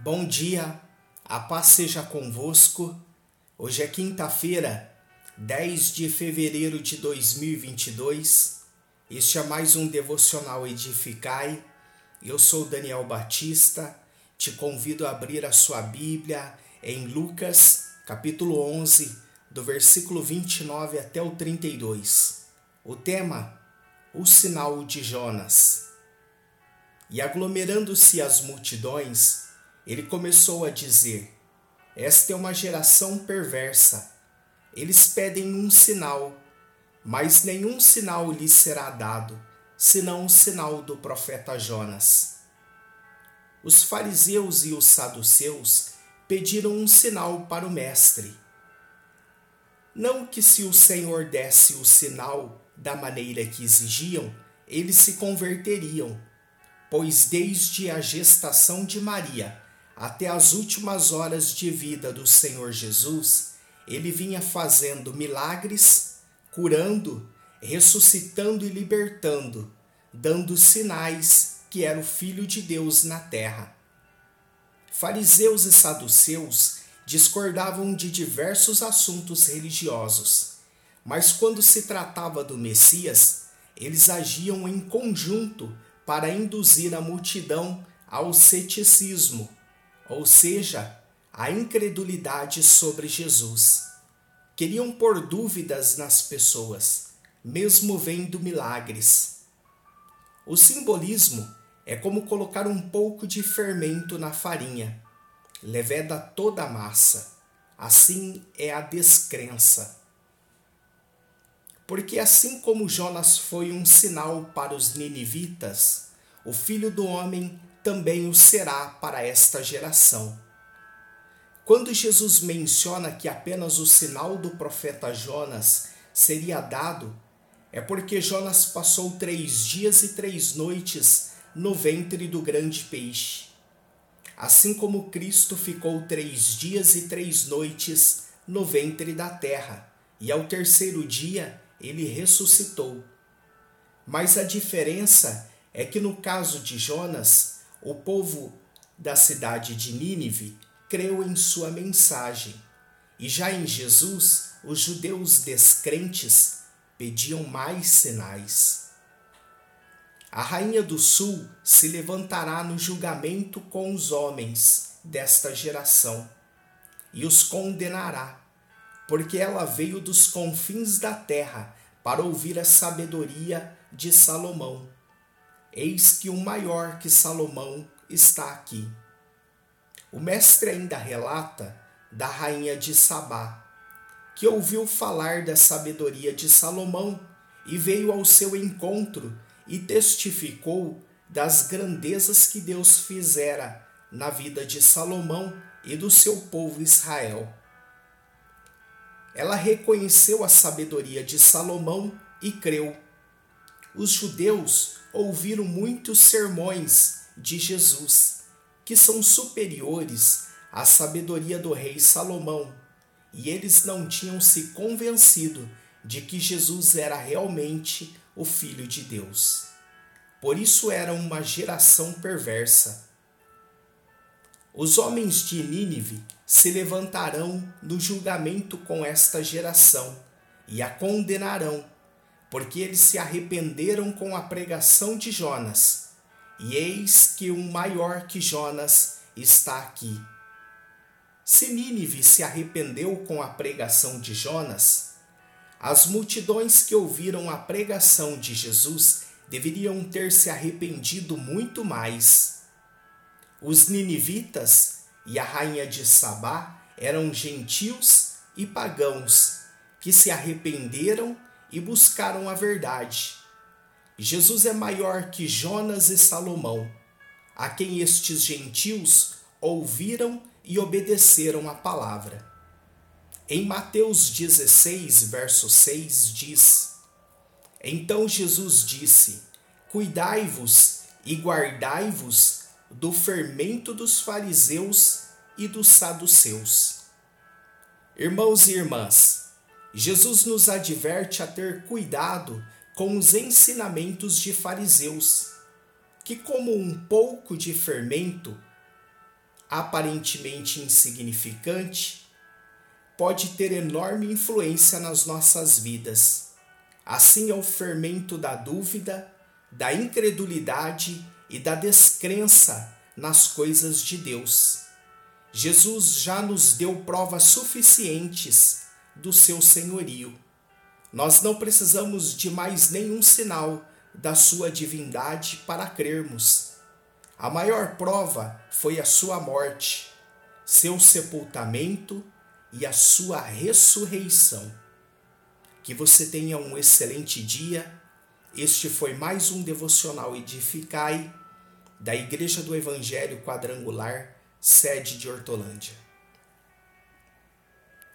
Bom dia, a paz seja convosco. Hoje é quinta-feira, 10 de fevereiro de 2022. Este é mais um devocional Edificai. Eu sou Daniel Batista. Te convido a abrir a sua Bíblia em Lucas, capítulo 11, do versículo 29 até o 32. O tema: O sinal de Jonas. E aglomerando-se as multidões, ele começou a dizer: Esta é uma geração perversa. Eles pedem um sinal, mas nenhum sinal lhes será dado, senão o sinal do profeta Jonas. Os fariseus e os saduceus pediram um sinal para o Mestre. Não que se o Senhor desse o sinal da maneira que exigiam, eles se converteriam, pois desde a gestação de Maria até as últimas horas de vida do Senhor Jesus, ele vinha fazendo milagres, curando, ressuscitando e libertando, dando sinais que era o Filho de Deus na terra. Fariseus e saduceus discordavam de diversos assuntos religiosos, mas quando se tratava do Messias, eles agiam em conjunto para induzir a multidão ao ceticismo ou seja, a incredulidade sobre Jesus. Queriam pôr dúvidas nas pessoas, mesmo vendo milagres. O simbolismo é como colocar um pouco de fermento na farinha, leveda toda a massa. Assim é a descrença. Porque assim como Jonas foi um sinal para os ninivitas, o filho do homem também o será para esta geração. Quando Jesus menciona que apenas o sinal do profeta Jonas seria dado, é porque Jonas passou três dias e três noites no ventre do grande peixe. Assim como Cristo ficou três dias e três noites no ventre da terra, e ao terceiro dia ele ressuscitou. Mas a diferença é que no caso de Jonas, o povo da cidade de Nínive creu em sua mensagem, e já em Jesus, os judeus descrentes pediam mais sinais. A rainha do sul se levantará no julgamento com os homens desta geração e os condenará, porque ela veio dos confins da terra para ouvir a sabedoria de Salomão Eis que um maior que Salomão está aqui. O mestre ainda relata da rainha de Sabá, que ouviu falar da sabedoria de Salomão e veio ao seu encontro e testificou das grandezas que Deus fizera na vida de Salomão e do seu povo Israel. Ela reconheceu a sabedoria de Salomão e creu. Os judeus ouviram muitos sermões de Jesus, que são superiores à sabedoria do rei Salomão, e eles não tinham se convencido de que Jesus era realmente o Filho de Deus. Por isso era uma geração perversa. Os homens de Nínive se levantarão no julgamento com esta geração e a condenarão porque eles se arrependeram com a pregação de Jonas, e eis que um maior que Jonas está aqui. Se Nínive se arrependeu com a pregação de Jonas, as multidões que ouviram a pregação de Jesus deveriam ter se arrependido muito mais. Os ninivitas e a rainha de Sabá eram gentios e pagãos que se arrependeram e buscaram a verdade. Jesus é maior que Jonas e Salomão, a quem estes gentios ouviram e obedeceram a palavra. Em Mateus 16, verso 6 diz: Então Jesus disse: Cuidai-vos e guardai-vos do fermento dos fariseus e dos saduceus. Irmãos e irmãs, Jesus nos adverte a ter cuidado com os ensinamentos de fariseus, que, como um pouco de fermento, aparentemente insignificante, pode ter enorme influência nas nossas vidas. Assim é o fermento da dúvida, da incredulidade e da descrença nas coisas de Deus. Jesus já nos deu provas suficientes do seu senhorio. Nós não precisamos de mais nenhum sinal da sua divindade para crermos. A maior prova foi a sua morte, seu sepultamento e a sua ressurreição. Que você tenha um excelente dia. Este foi mais um devocional Edificai da Igreja do Evangelho Quadrangular, sede de Hortolândia.